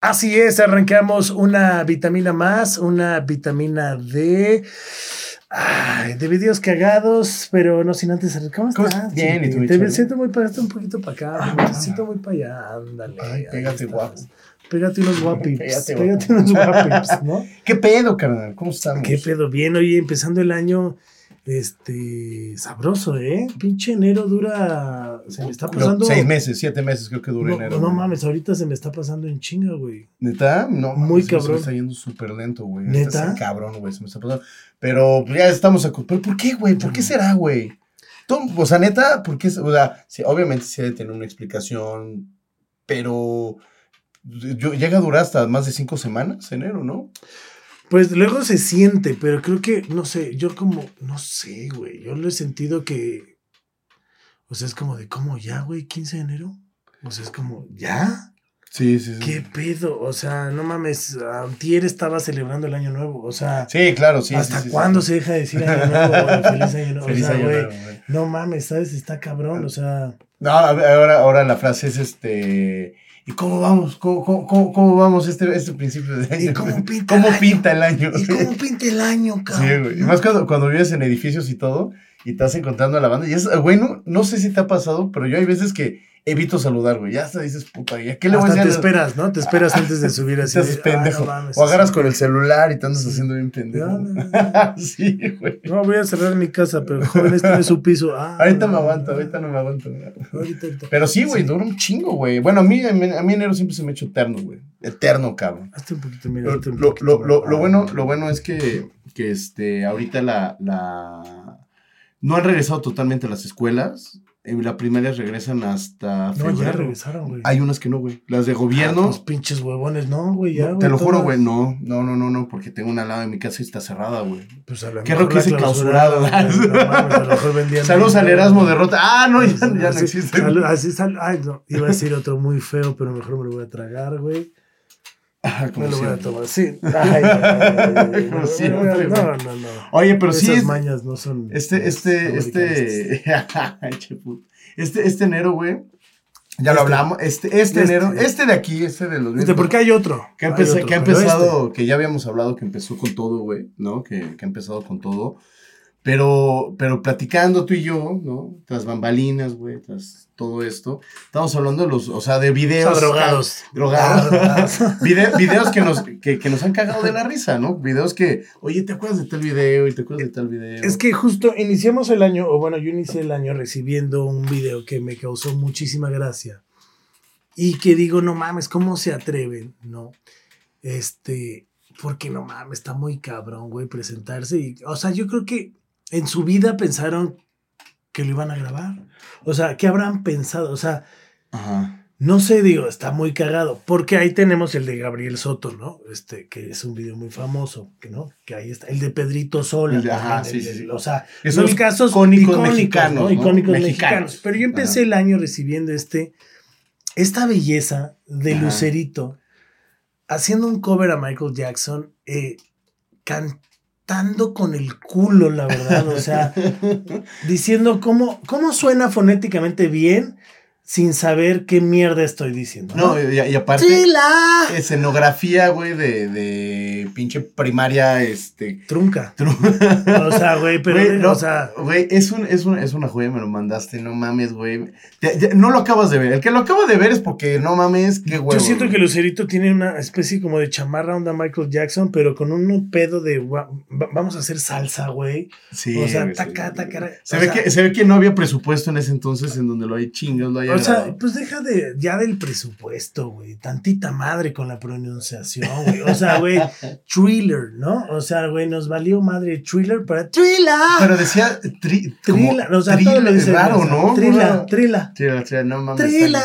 Así es, arrancamos una vitamina más, una vitamina D. Ay, de videos cagados, pero no sin antes. ¿Cómo estás? Bien, ¿y tú, Te siento muy para un poquito para acá. Ah, te siento muy para allá. Ándale. Ay, pégate, guapo. Pégate unos guapips. Pégate, unos guapips, ¿no? ¿Qué pedo, carnal? ¿Cómo estamos? Qué pedo, bien. Oye, empezando el año, este, sabroso, ¿eh? Pinche enero dura. Se me está pasando. Seis meses, siete meses creo que dura No, enero. no güey. mames, ahorita se me está pasando en chinga, güey. ¿Neta? No, Muy mames, se me cabrón. está yendo súper lento, güey. ¿Neta? Está así cabrón, güey. Se me está pasando. Pero ya estamos acu- ¿Pero por qué, güey? ¿Por qué será, güey? O sea, neta, ¿por qué? O sea, sí, obviamente sí debe tener una explicación, pero yo, llega a durar hasta más de cinco semanas, enero, ¿no? Pues luego se siente, pero creo que, no sé, yo como, no sé, güey, yo lo he sentido que, o sea, es como de, ¿cómo ya, güey? 15 de enero. O sea, es como, ¿ya? Sí, sí, sí. ¿Qué pedo? O sea, no mames, antier estaba celebrando el año nuevo, o sea, Sí, claro, sí. ¿hasta sí, sí, cuándo se deja de decir año nuevo? Feliz año nuevo. Feliz o sea, año nuevo, güey. no mames, ¿sabes? Está cabrón, o sea, No, ahora, ahora la frase es este. ¿Y cómo vamos? ¿Cómo, cómo, cómo, cómo vamos este, este principio de año? ¿Y cómo pinta ¿Cómo el año? pinta el año? ¿y cómo pinta el año, Sí, cabrón? güey. Y más cuando, cuando vives en edificios y todo, y estás encontrando a la banda. Y es, güey, no, no sé si te ha pasado, pero yo hay veces que evito saludar, güey. Ya hasta dices, puta, ¿ya qué le voy a Hasta te decir? esperas, ¿no? Te esperas antes de subir así. Estás "Ah, pendejo. no mames, o agarras sí. con el celular y te andas haciendo bien pendejo. No, no, no. sí, güey. No, voy a cerrar mi casa, pero jóvenes tiene su piso. Ah, Ahorita me aguanto, ahorita no me aguanto. Ahorita, ahorita. Pero sí, güey, Sí. dura un chingo, güey. Bueno, a mí, a mí, a enero siempre se me ha hecho eterno, güey. Eterno, cabrón. Hazte un poquito, mira. Lo, un poquito lo- más. lo- lo bueno, lo bueno es que, que este, ahorita la, la... No han regresado totalmente a las escuelas. En la primaria regresan hasta No, ya febrero. regresaron, güey. Hay unas que no, güey. Las de Ah, gobierno... pues pinches huevones, no, güey, ya, no, te lo juro, güey, no, no, no, no, no, porque tengo una lado de mi casa y está cerrada, güey. Pues a mejor raro que la ese clausurado. Saludos al. Erasmo de Rota. Ah, no, ya, ya no existe. así sal- ay, no, iba a decir otro muy feo, pero mejor me lo voy a tragar, güey. Ah, como Me lo voy a tomar, sí. Ay, no, siempre, No, no, no. Oye, pero sí, Esas es- mañas no son. Este, este, este, este, este enero, güey, ya lo Este. hablamos, este, este, Este. enero, este de aquí, este de los Este, porque hay otro. que ha, hay empeza- otro, que ha pero empezado, este- que ya habíamos hablado que empezó con todo, güey, ¿no? Que, que ha empezado con todo. Pero, pero platicando tú y yo, ¿no? Tras bambalinas, güey, tras todo esto. Estamos hablando de los, o sea, de O videos. sea, drogados. Drogados. Drogados. Vide- videos que nos, que, que nos han cagado de la risa, ¿no? Videos que, oye, ¿te acuerdas de tal video? Y te acuerdas de tal video. Es que justo iniciamos el año, o bueno, yo inicié el año recibiendo un video que me causó muchísima gracia. Y que digo, no mames, ¿cómo se atreven? ¿No? Este, porque no mames, está muy cabrón, güey, presentarse. Y, o sea, yo creo que en su vida pensaron que lo iban a grabar. O sea, ¿qué habrán pensado? O sea, Ajá. no sé, digo, está muy cagado, porque ahí tenemos el de Gabriel Soto, ¿no? Este, que es un video muy famoso, que no, que ahí está, el de Pedrito Sola. De- ajá, sí, sí. O sea, son casos icónicos icónicos, mexicanos, ¿no? ¿no? Icónicos Mexicanos. mexicanos. Pero yo empecé el año recibiendo este, esta belleza de Ajá. Lucerito, haciendo un cover a Michael Jackson, eh, cantando con el culo, la verdad, o sea, diciendo cómo, cómo suena fonéticamente bien sin saber qué mierda estoy diciendo. No, y, y aparte, ¡Trila! escenografía, güey, de, de pinche primaria, este. Trunca. tru- O sea, güey, pero, Güey, no, o sea, güey, es, un, es, un, es una joya, me lo mandaste, no mames, güey. Ya- no lo acabas de ver. El que lo acaba de ver es porque no mames, qué huevo. yo siento güey. que Lucerito tiene una especie como de chamarra onda Michael Jackson, pero con un pedo de va- vamos a hacer salsa, güey. Sí, o sea, güey, taca, taca, Se, o ve sea- que, se ve que no había presupuesto en ese entonces en donde lo hay chingas, lo haya O sea, pues deja de ya del presupuesto, güey. Tantita madre con la pronunciación, güey. O sea, güey, thriller, ¿no? O sea, güey, nos valió madre thriller para thriller. Pero decía tri, o sea, thriller, todo lo dice. raro, ¿no? Trila, trila. Trila, trila, no mames. Trila.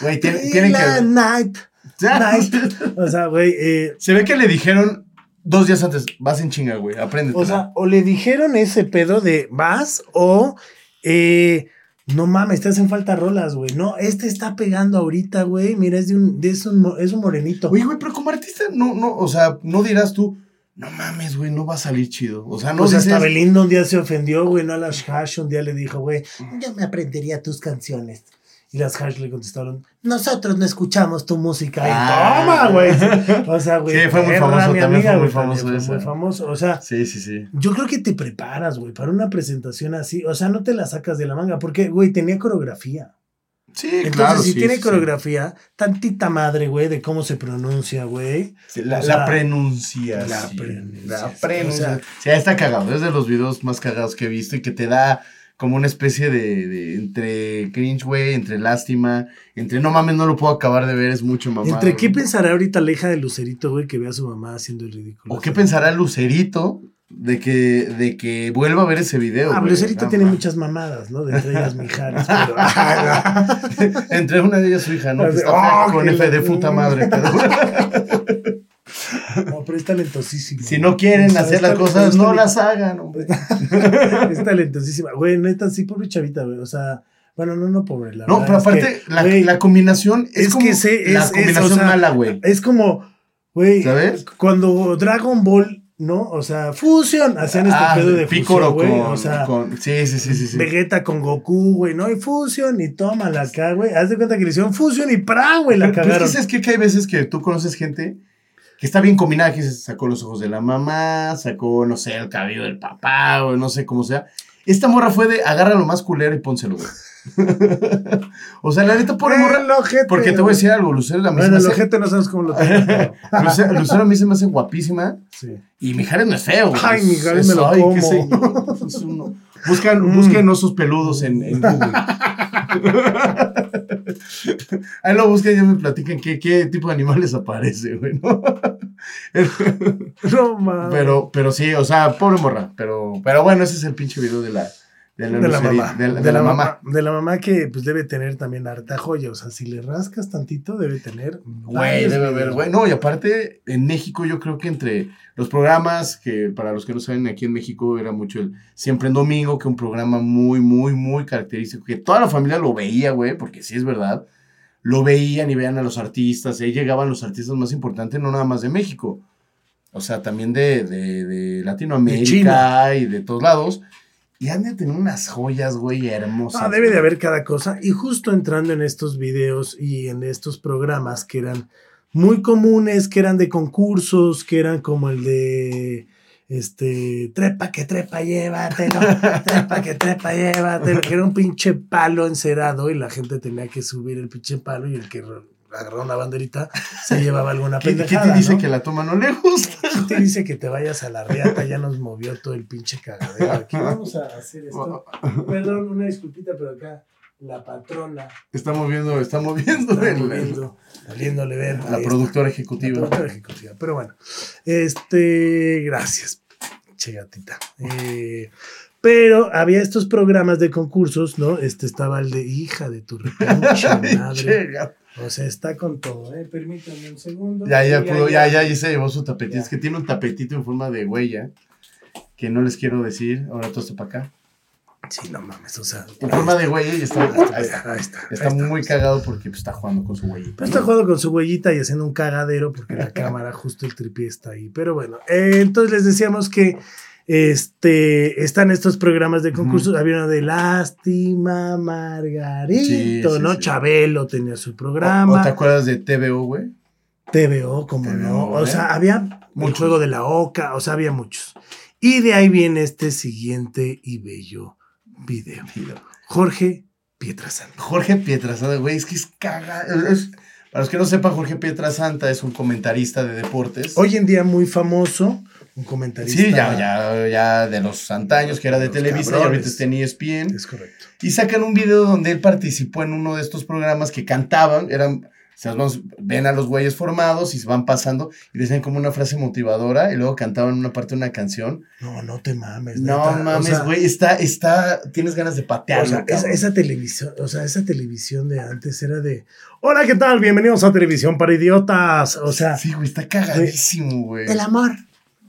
Güey, tiene- tienen que- night. Night. O sea, güey, eh, Se ve que le dijeron dos días antes, vas en chinga, güey, apréndete. o sea, o le dijeron ese pedo de vas o eh, no mames, te hacen falta rolas, güey. No, este está pegando ahorita, güey. Mira, es de un, de- es un, es un morenito. Oye, güey, pero como artista, no, no, o sea, no dirás tú, no mames, güey, no va a salir chido. O sea, no pues dices, hasta Belinda un día se ofendió, güey. No a Hash un día le dijo, güey, yo me aprendería tus canciones. Y las Hash le contestaron, nosotros no escuchamos tu música. Y Ah. toma, güey. O sea, güey. Sí, fue muy famoso, mi también fue muy güey, famoso fue muy famoso. O sea, Sí, sí, sí. yo creo que te preparas, güey, para una presentación así. O sea, no te la sacas de la manga, porque, güey, tenía coreografía. Sí, Entonces, claro. si sí, tiene sí. coreografía, tantita madre, güey, de cómo se pronuncia, güey. La, o sea, la pronunciación. la pronunciación. La O sea, está cagado. Es de los videos más cagados que he visto y que te da como una especie de, de entre cringe, güey, entre lástima, entre no mames, no lo puedo acabar de ver, es mucho mamá. ¿Entre qué pensará ahorita la hija de Lucerito, güey, que ve a su mamá haciendo el ridículo? ¿O qué pensará Lucerito de que, de que vuelva a ver ese video? Ah? Lucerito tiene muchas mamadas, ¿no? De entre ellas Mijares, pero... Entre una de ellas su hija, ¿no? Que está Oh, con F de puta madre. pero- pero es talentosísimo. si no quieren O sea, hacer es las cosas, es no las hagan, hombre. Es talentosísima. Güey, neta, sí, pobre chavita, güey. O sea, bueno, no, no, pobre. La No, pero es aparte, que, la, la combinación es, es como que sé, la es- es, combinación o sea, mala, güey. Es como, güey, ¿Sabes? cuando Dragon Ball, ¿no? O sea, Fusion, hacían este Ah, pedo de Piccolo fusión, güey. con, O sea, con- Sí, sí, sí, sí. Vegeta con Goku, güey, ¿no? Y Fusion, y tómala acá, güey. Haz de cuenta que le hicieron Fusion y ¡pra, güey! La Pero es que cagaron. sabes qué? que hay veces que tú conoces gente que está bien combinada, que se sacó los ojos de la mamá, sacó, no sé, el cabello del papá, o no sé cómo sea. Esta morra fue de agarra lo más culero y pónselo, güey. o sea, la neta, pobre morra. El ojete, Porque te voy a decir algo, Lucero a mí se Bueno, el hace. ojete no sabes cómo lo tengo. Lucero, Lucero a mí se me hace guapísima. Sí. Y Mijares no es feo, güey. Ay, Mijares Es- me lo ay, qué sé yo, es uno. Buscan, Mm. busquen osos peludos en, en Google. Ahí lo buscan y ya me platican qué, qué tipo de animales aparece, güey, ¿no? No mames. pero, pero sí, o sea, pobre morra. Pero, pero bueno, ese es el pinche video de la, de la, de la Luceri- mamá. De, la- de la mamá. De la mamá que pues debe tener también harta joya. O sea, si le rascas tantito, debe tener. Güey, debe haber, güey. No, y aparte, en México, yo creo que entre los programas, que para los que no saben, aquí en México era mucho el Siempre en Domingo, que un programa muy, muy, muy característico, que toda la familia lo veía, güey, porque sí es verdad. Lo veían y veían a los artistas, y ahí llegaban los artistas más importantes, no nada más de México. O sea, también de, de, de Latinoamérica y de todos lados. Y han de tener unas joyas, güey, hermosas. Ah, debe de haber cada cosa. Y justo entrando en estos videos y en estos programas que eran muy comunes, que eran de concursos, que eran como el de este trepa que trepa llévatelo, trepa que trepa llévatelo, que era un pinche palo encerado y la gente tenía que subir el pinche palo y el que agarraba una banderita se llevaba alguna ¿Qué, qué pendejada, te dice ¿no? que la toma no le gusta? ¿Quién te dice que te vayas a la riata? Ya nos movió todo el pinche cagadero. Aquí vamos a hacer esto. Perdón, una disculpita, pero acá la patrona Está moviendo, está moviendo está moviendo, doliéndole ver. la está. productora La ejecutiva. productora ejecutiva. Pero bueno, este, gracias, che gatita. Eh, pero había estos programas de concursos, ¿no? Este estaba el de hija de tu repinche madre. O sea, está con todo, ¿eh? Permítanme un segundo. Ya, ya pudo, ya, ya, ya se llevó su tapetito. Es que tiene un tapetito en forma de huella que no les quiero decir. Ahora todo esto para acá. Sí, no mames, o sea. En forma de huella y está, ahí está. Ahí está. Está muy cagado porque pues, está jugando con su huellita. Pero está jugando con su huellita y haciendo un cagadero porque la cámara, justo el tripié está ahí. Pero bueno, eh, entonces les decíamos que este, están estos programas de concursos. Había uno de Lástima, Margarito, Sí, ¿no? sí. Chabelo tenía su ¿O, o programa. te acuerdas de TVO, güey? TVO, como TVO, no. O ¿eh? sea, había el Muchos. juego de la Oca, o sea, había muchos. Y de ahí viene este siguiente y bello video. Jorge Pietrasanta. Jorge Pietrasanta, güey, es que es caga. es- para los que no sepan, Jorge Pietrasanta es un comentarista de deportes. Hoy en día muy famoso, un comentarista. Sí, ya, ya, ya de los antaños que era de Televisa y cabrones. ahorita está en E ESPN. Es correcto. Y sacan un video donde él participó en uno de estos programas que cantaban, eran, se vamos- ven a los güeyes formados y se van pasando y decían como una frase motivadora y luego cantaban una parte de una canción. No, no te mames. No neta. mames, O sea, güey, está, está, tienes ganas de O patearlo, sea, esa, esa televisión, o sea, esa televisión de antes era de, hola, ¿qué tal? Bienvenidos a Televisión para Idiotas. O sea, Sí, güey, está cagadísimo, güey. el amor.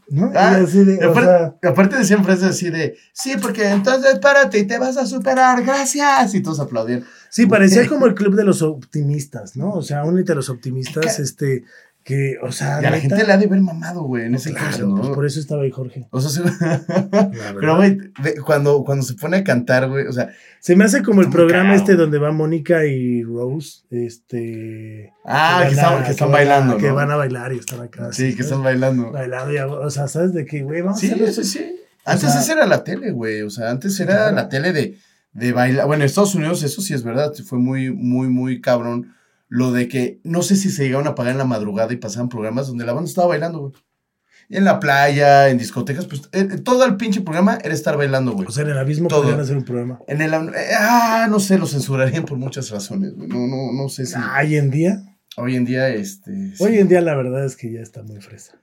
¿No? Ah, Y así de, Y o aparte, sea, y aparte decían frases así de, sí, porque entonces párate y te vas a superar, gracias. Y todos aplaudían. sí, parecía como el club de los optimistas, ¿no? O sea, únete a los optimistas, este, Que, o sea. Y a la gente le ha de ver mamado, güey, en ese claro, caso, ¿no? pues por eso estaba ahí Jorge. O sea, se- pero, güey, cuando, cuando se pone a cantar, güey, o sea, Se me hace como el programa este donde va Mónica y Rose. Este. ah, que, están, a- que están van a- bailando, Que ¿no? van a bailar y están acá. Sí, así, que ¿no? están bailando. Bailando, ya, o sea, ¿sabes de qué, güey? Vamos Sí, a hacerlo. sí, sí. Antes sea- esa era la tele, güey. O sea, antes era Claro. la tele de, de bailar. Bueno, en Estados Unidos eso sí es verdad. Fue muy, muy, muy cabrón. Lo de que no sé si se llegaron a pagar en la madrugada y pasaban programas donde la banda estaba bailando, güey. En la playa, en discotecas, pues eh, eh, todo el pinche programa era estar bailando, güey. O sea, en el abismo Todo. podrían hacer un programa. En el. eh, ah, no sé, lo censurarían por muchas razones, güey. No, no, no sé si. Ah, Hoy en día, Hoy en día, este. sí. hoy en día la verdad es que ya está muy fresa.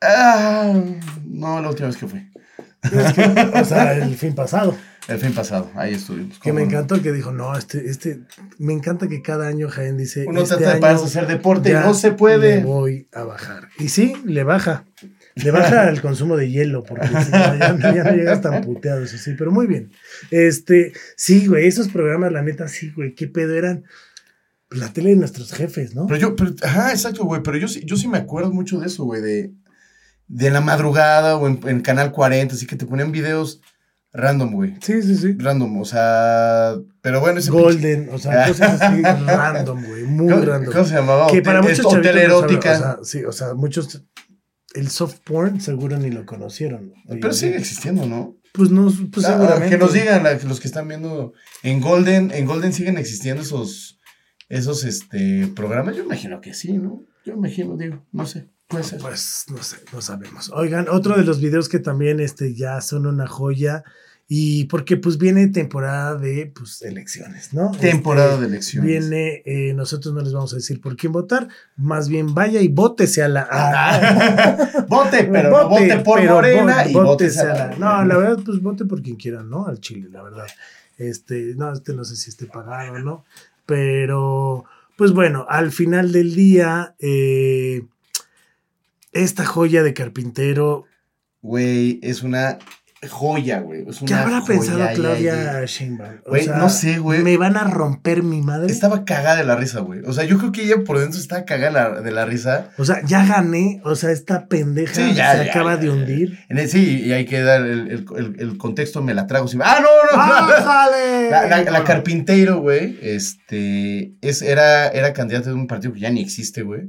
Ah, no, la última vez que. Es que, o sea, el fin pasado. El fin pasado, ahí estuvimos. Que me encantó que dijo, no, este, este, me encanta que cada año Jaén dice, Uno este trata de año a hacer deporte y no se puede. voy a bajar. Y sí, le baja. Le baja el consumo de hielo, porque si no, ya, ya no llegas tan puteado, eso sí, pero muy bien. Este, sí, güey, esos programas, la neta, sí, güey, qué pedo eran. La tele de nuestros jefes, ¿no? Pero yo, pero, ajá, exacto, güey. Pero yo sí, yo sí me acuerdo mucho de eso, güey. De, de la madrugada o en, en Canal 40, así que te ponían videos random, güey. Sí, sí, sí. Random, o sea. Pero bueno, ese pinche- Golden, o sea, cosas así random, güey, muy ¿Cómo, random. cómo se llamaba? que para muchos es- Hotel no erótica. o sea, sí, o sea, muchos el soft porn seguro ni lo conocieron. pero sigue existiendo, ¿no? Pues no, pues Ah, seguramente. que nos digan los que están viendo. En Golden, en Golden siguen existiendo esos, esos este, programas. Yo imagino que sí, ¿no? Yo imagino, digo, no sé. Puede ser. Pues no sé, no sabemos. Oigan, otro de los videos que también este, ya son una joya. Y porque pues viene temporada de pues elecciones, ¿no? Temporada Este, de elecciones. Viene, eh, nosotros no les vamos a decir por quién votar, más bien vaya y vótese a la... Ah, vote, pero no Vote, vote por pero Morena y vótese vote a la- No, la verdad, pues vote por quien quiera, ¿no? Al Chile, la verdad. Este, no, este no sé si esté pagado o no. Pero, pues bueno, al final del día, eh, esta joya de carpintero. Güey, es una joya, güey. Es ¿Qué una habrá joya, pensado Claudia. Sheinbaum? Güey, no sé, güey. Me van a romper mi madre. Estaba cagada de la risa, güey. O sea, yo creo que ella por dentro estaba cagada de la- de la risa. O sea, ya gané. O sea, esta pendeja Sí, ya, se ya, acaba ya, de hundir. En el- sí, y hay que dar el, el- el- el contexto, me la trago. ¡Ah, no, no! no! ¡Ájale! La, la- Carpinteiro, güey, este, es, era, era candidata de un partido que ya ni existe, güey.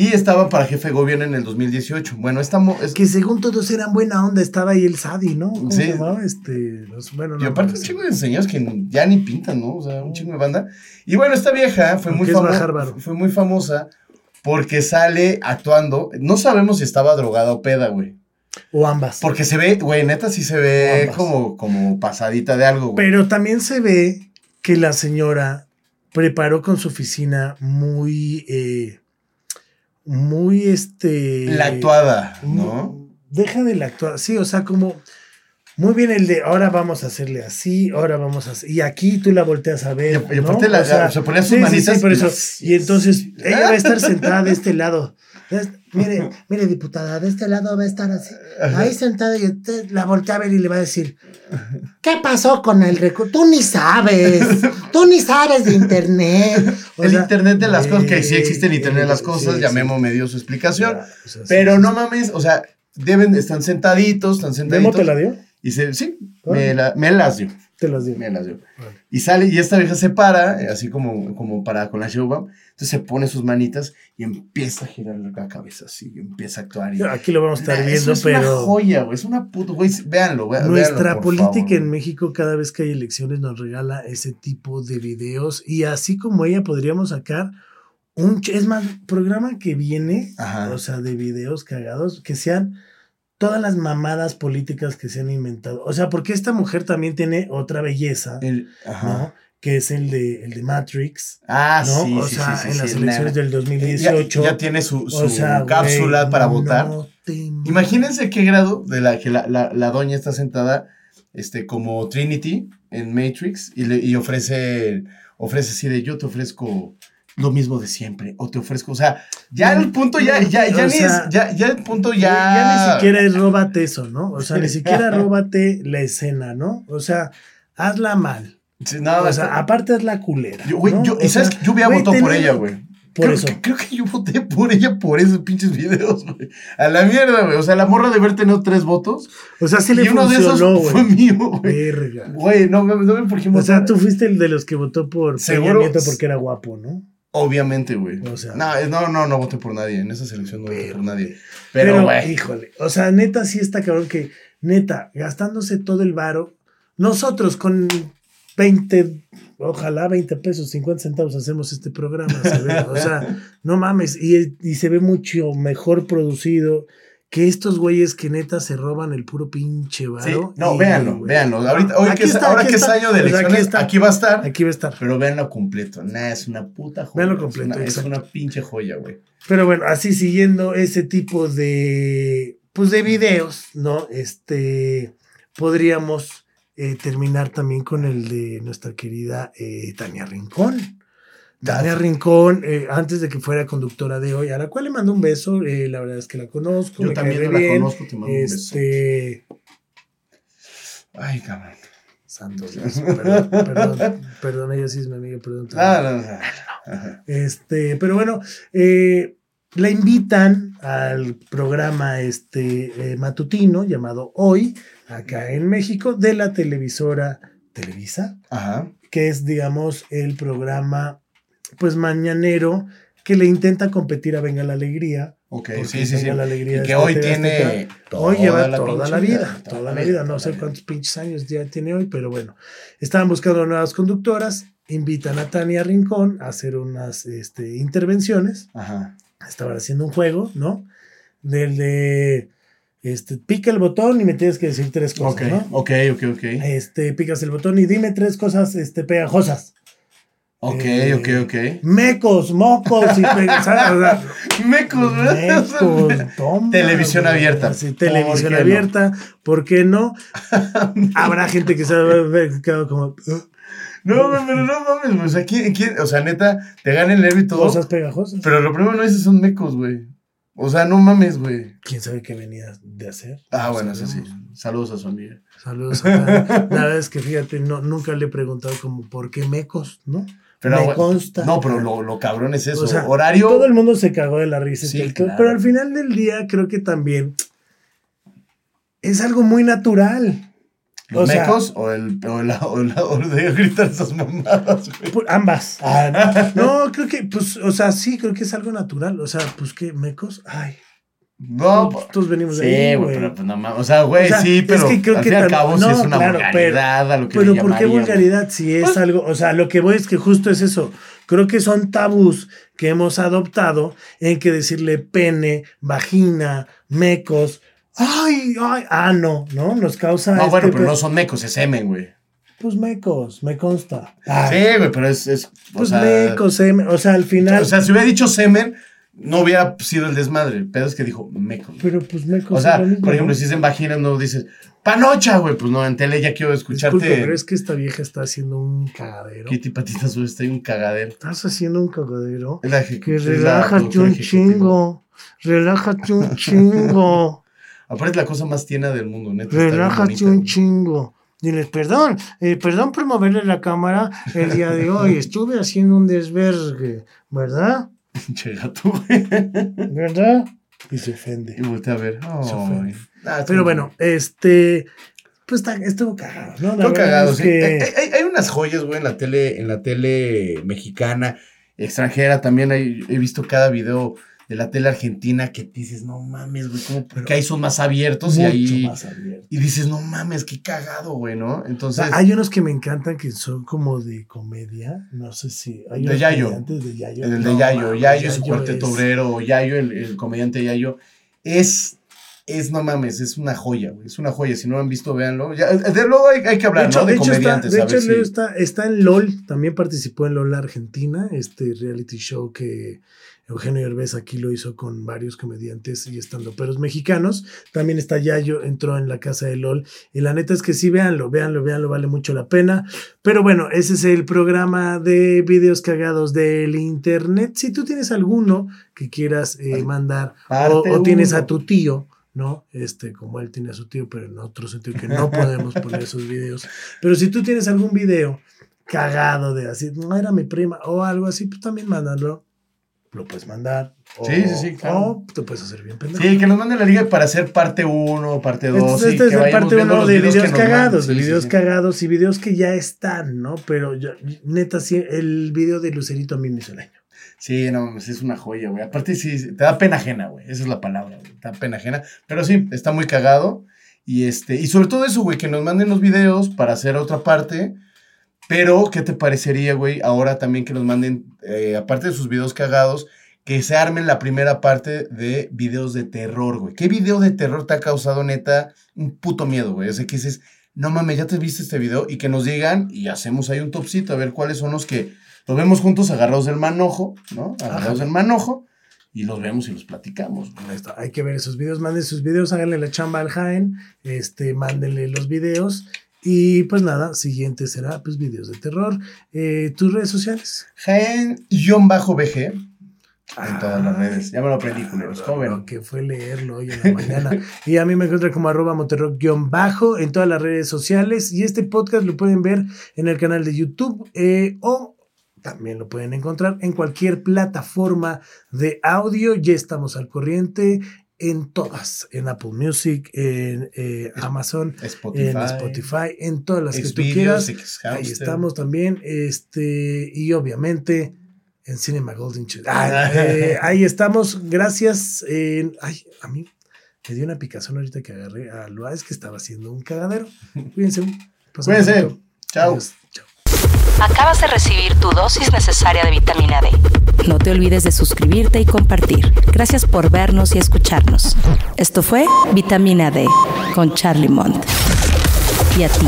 Y estaba para jefe de gobierno en el 2018. Bueno, estamos... Que según todos eran buena onda, estaba ahí el Sadi, ¿no? ¿Cómo Sí. se llamaba? Este, los- bueno, Y no, aparte no, un chingo de señores que ya ni pintan, ¿no? O sea, un chingo de banda. Y bueno, esta vieja fue muy, Porque es famo- bajar varo. fue muy famosa porque sale actuando. No sabemos si estaba drogada o peda, güey. O ambas. Porque se ve, güey, neta sí se ve como, como pasadita de algo, güey. Pero también se ve que la señora preparó con su oficina muy, eh, muy este... La actuada, ¿no? Deja de la actuada, sí, o sea, como muy bien el de ahora vamos a hacerle así, ahora vamos a hacer, y aquí tú la volteas a ver. Y- ¿no? la- O sea, se ponía sus sí, sí, manitas sí, por eso. Y entonces ella va a estar sentada de este lado. Mire, mire, diputada, de este lado va a estar así. Ahí sentada y usted la voltea a ver y le va a decir, ¿qué pasó con el recurso? Tú ni sabes, tú ni sabes de internet. O el sea, internet de las cosas, que sí existe el internet de las cosas, sí. ya Memo me dio su explicación. O sea, Pero no mames, o sea, deben, están sentaditos, están ¿Memo sentaditos. te la dio? Y se, sí, me, la- me las dio, Te las dio. me las dio. Vale. Y sale, y esta vieja se para, eh, así como, como para con la Showbam. Entonces se pone sus manitas y empieza a girar la cabeza así, y empieza a actuar. Y, Aquí lo vamos a estar Nah, viendo, eso es una pero joya, güey, es una puta, güey, véanlo, véanlo. nuestra por política favor. en México cada vez que hay elecciones nos regala ese tipo de videos y así como ella podríamos sacar un, es más, programa que viene, Ajá. o sea, de videos cagados, que sean todas las mamadas políticas que se han inventado. O sea, porque esta mujer también tiene otra belleza, El- ajá. ¿no? Que es el de, el de Matrix, Ah, ¿no? sí, o sí, sea, sí, en sí, las elecciones del Ya, 2018. ya tiene su, su o sea, cápsula güey, para no votar. te Imagínense qué grado de la que la, la, la doña está sentada este, como Trinity en Matrix y, le, y ofrece, ofrece así de yo te ofrezco lo mismo de siempre o te ofrezco, o sea, ya el punto ya, ya, ya, ni sea, es, ya, ya el punto Ya, ya... ni siquiera es róbate eso, ¿no? O sea, ni siquiera róbate la escena, ¿no? O sea, hazla mal. Sí, no, o está- sea, aparte hazla culera. yo, güey, ¿no? yo, y sabes sea, que yo hubiera votado por ella, güey. Por creo, eso. que- Creo que yo voté por ella por esos pinches videos, güey. A la mierda, güey. O sea, la morra de haber tenido tres votos. O sea, sí le y uno de esos fue mío, güey. Güey, no, no ven por qué O sea, tú fuiste el de los que votó por Peña Seguro- Nieto porque era guapo, ¿no? Obviamente, güey. O sea- no, no, no, no voté por nadie. En esa selección no voté Pero, por nadie. Pero, Pero, güey. híjole, o sea, neta sí está cabrón que, neta, gastándose todo el varo, nosotros con 20, ojalá 20 pesos, 50 centavos hacemos este programa, ¿sabes? O sea, no mames, y, y se ve mucho mejor producido que estos güeyes que neta se roban el puro pinche Sí, varo. no, y, véanlo, güey, véanlo. Ahorita, hoy Aquí que es, está, ahora aquí que es año de aquí elecciones, está. aquí, va a estar. Aquí va a estar. Pero véanlo completo. Nah, es una puta joya. Véanlo es completo, una- Es una, pinche joya, güey. Pero bueno, así siguiendo ese tipo de, pues de videos, ¿no? Este, podríamos eh, terminar también con el de nuestra querida eh, Tania Rincón. Tania Rincón, eh, antes de que fuera conductora de hoy, a la cual le mando un beso, eh, la verdad es que la conozco. Yo me también cae no la bien. conozco, te mando un beso. Este, Ay, cabrón. santo Dios, perdón, perdón, perdón, ella sí es mi amiga, perdón. Ah, no, no. Ajá. Este, pero bueno, eh, la invitan al programa este, matutino llamado Hoy, acá en México, de la televisora Televisa, Ajá. que es, digamos, el programa, pues, mañanero que le intenta competir a Venga la Alegría. Ok, sí, sí, sí. Venga la Alegría Y que hoy tiene. Hoy lleva toda la vida, toda la vida, no sé cuántos pinches años ya tiene hoy, pero bueno, estaban buscando nuevas conductoras, invitan a Tania Rincón a hacer unas este, intervenciones, Ajá. estaban haciendo un juego, ¿no? Del de, este, pica el botón y me tienes que decir tres cosas, Ok, ¿no? ok, ok, ok. Este, picas el botón y dime tres cosas, este, pegajosas. Ok, eh, ok, ok. Mecos, mocos y pe- ¿sabes? O sea, Mecos. Mecos, toma, Televisión güey. abierta. Sí, ¿Por televisión no? abierta. ¿Por qué no? Habrá gente que se va a ver como No, pero no mames, güey. O sea, ¿quién, quién- o sea, neta, te gana el nervio y todo. cosas pegajosas. Pero lo primero no dices son mecos, güey. O sea, no mames, güey. ¿Quién sabe qué venía de hacer? Ah, No bueno, eso sí. Saludos a su amiga. Saludos. a. La verdad es que fíjate, no, nunca le he preguntado como por qué mecos, ¿no? Pero, Me consta. No, pero lo, lo cabrón es eso. O sea, Horario. Todo el mundo se cagó de la risa. Sí, claro. Pero al final del día creo que también es algo muy natural. ¿Los o sea- mecos o el, o, la, o, la- o de gritar esas mamadas, güey? Ambas. Ah, no, creo que, pues, o sea, sí, creo que es algo natural. O sea, pues que mecos, ay, No, todos, todos venimos de sí, ahí, güey, pero pues no mames. O sea, güey, O sea, sí, es pero que creo al que fin y al cabo no, es una claro, vulgaridad a lo que Pero ¿por qué vulgaridad si es Pues- algo? O sea, lo que voy es que justo es eso. Creo que son tabús que hemos adoptado en que decirle pene, vagina, mecos, ay, ay, ano, ¿no? Nos causa. No, este bueno, pero pe- no son mecos, es semen, güey. Pues mecos, me consta. Ay, Sí, güey, pero es. es o pues sea, mecos, em- o sea, al final. O sea, si hubiera dicho semen, no hubiera sido el desmadre. El pedo es que dijo mecos. pero pues mecos. O sea, mismo, por ejemplo, ¿no? si es en vagina, no dices panocha, güey. Pues no, en tele ya quiero escucharte. Disculpe, pero es que esta vieja está haciendo un cagadero. Kitty Patitas, güey, está ahí un cagadero. Estás haciendo un cagadero. La Que relájate un chingo. Relájate un chingo. Aparte es la cosa más tierna del mundo, neta. Relájate un chingo. Diles, perdón, eh, perdón por moverle la cámara el día de hoy. Estuve haciendo un desvergue, ¿verdad? Pinche gato, güey. ¿Verdad? Y se ofende. Y voltea a ver. Se ofende. Ah, Pero bueno, este. Pues está- estuvo cagado, ¿no? Verdad cagado, sí. que- Hay, hay- hay unas joyas, güey, en la tele, en la tele mexicana, extranjera. También hay- he visto cada video de la tele argentina que dices, no mames, güey, ¿cómo? Porque ahí son más abiertos y ahí. más. Y dices, no mames, qué cagado, güey, ¿no? O Entonces. sea, hay unos que me encantan que son como de comedia. No sé si. Hay De unos Yayo. de Yayo. el de No, Yayo, mames, Yayo, su Yayo cuarteto es- obrero, o Yayo, el, el comediante Yayo, es, es, no mames, es una joya, güey, es una joya, si no lo han visto, véanlo, ya, de luego hay, hay que hablar, De hecho, ¿no? De, de hecho, está, de hecho si- está, está en LOL, también participó en LOL Argentina, este reality show que Eugenio Herbes aquí lo hizo con varios comediantes y estando peros mexicanos. También está Yayo, entró en la casa de LOL. Y la neta es que sí, véanlo, véanlo, véanlo, vale mucho la pena. Pero bueno, ese es el programa de videos cagados del internet. Si tú tienes alguno que quieras eh, mandar o, tienes uno. a tu tío, ¿no? Este, como él tiene a su tío, pero en otro sentido que no podemos poner esos videos. Pero si tú tienes algún video cagado de así, no era mi prima o algo así, pues también mándalo. Lo puedes mandar. O, Sí, sí, sí, claro. O te puedes hacer bien pendejo. Sí, que nos manden la liga para hacer parte 1, parte 2. Este, es la parte uno de videos mandan. cagados, de Sí, videos sí. cagados y videos que ya están, ¿no? Pero yo- neta, sí, el video de Lucerito a mí me hizo el año. Sí, no es una joya, güey. Aparte, sí, sí, te da pena ajena, güey. Esa es la palabra, güey. Te da pena ajena. Pero sí, está muy cagado. Y este, y sobre todo eso, güey, que nos manden los videos para hacer otra parte. Pero, ¿qué te parecería, güey? Ahora también que nos manden, eh, aparte de sus videos cagados, que se armen la primera parte de videos de terror, güey. ¿Qué video de terror te ha causado, neta, un puto miedo, güey? O sea, que dices, no mames, ya te viste este video y que nos digan y hacemos ahí un topcito a ver cuáles son los que los vemos juntos agarrados del manojo, ¿no? Agarrados Ajá. del manojo y los vemos y los platicamos. güey. Hay que ver esos videos, manden sus videos, háganle la chamba al Jaén, este, mándenle los videos. Y pues nada, siguiente será pues videos de terror. Eh, Tus redes sociales. Jaén-BG en todas las redes. Ya me lo aprendí, culeros. ¿Cómo ven? Lo que fue leerlo hoy en la mañana. y a mí me encuentran como arroba moterrock-bajo en todas las redes sociales. Y este podcast lo pueden ver en el canal de YouTube eh, o también lo pueden encontrar en cualquier plataforma de audio. Ya estamos al corriente en todas, en Apple Music, en eh, Amazon, Spotify. en Spotify, en todas las que tú quieras. Ahí estamos también. Este, y obviamente en Cinema Golden. Ah, eh, ahí estamos. Gracias. eh, ay, a mí me dio una picazón ahorita que agarré a. Es que estaba haciendo un cagadero. Cuídense. Cuídense. Chao. Adiós. Acabas de recibir tu dosis necesaria de vitamina D. No te olvides de suscribirte y compartir. Gracias por vernos y escucharnos. Esto fue Vitamina D con Charlie Mont. ¿Y a ti?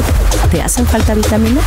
¿Te hacen falta vitaminas?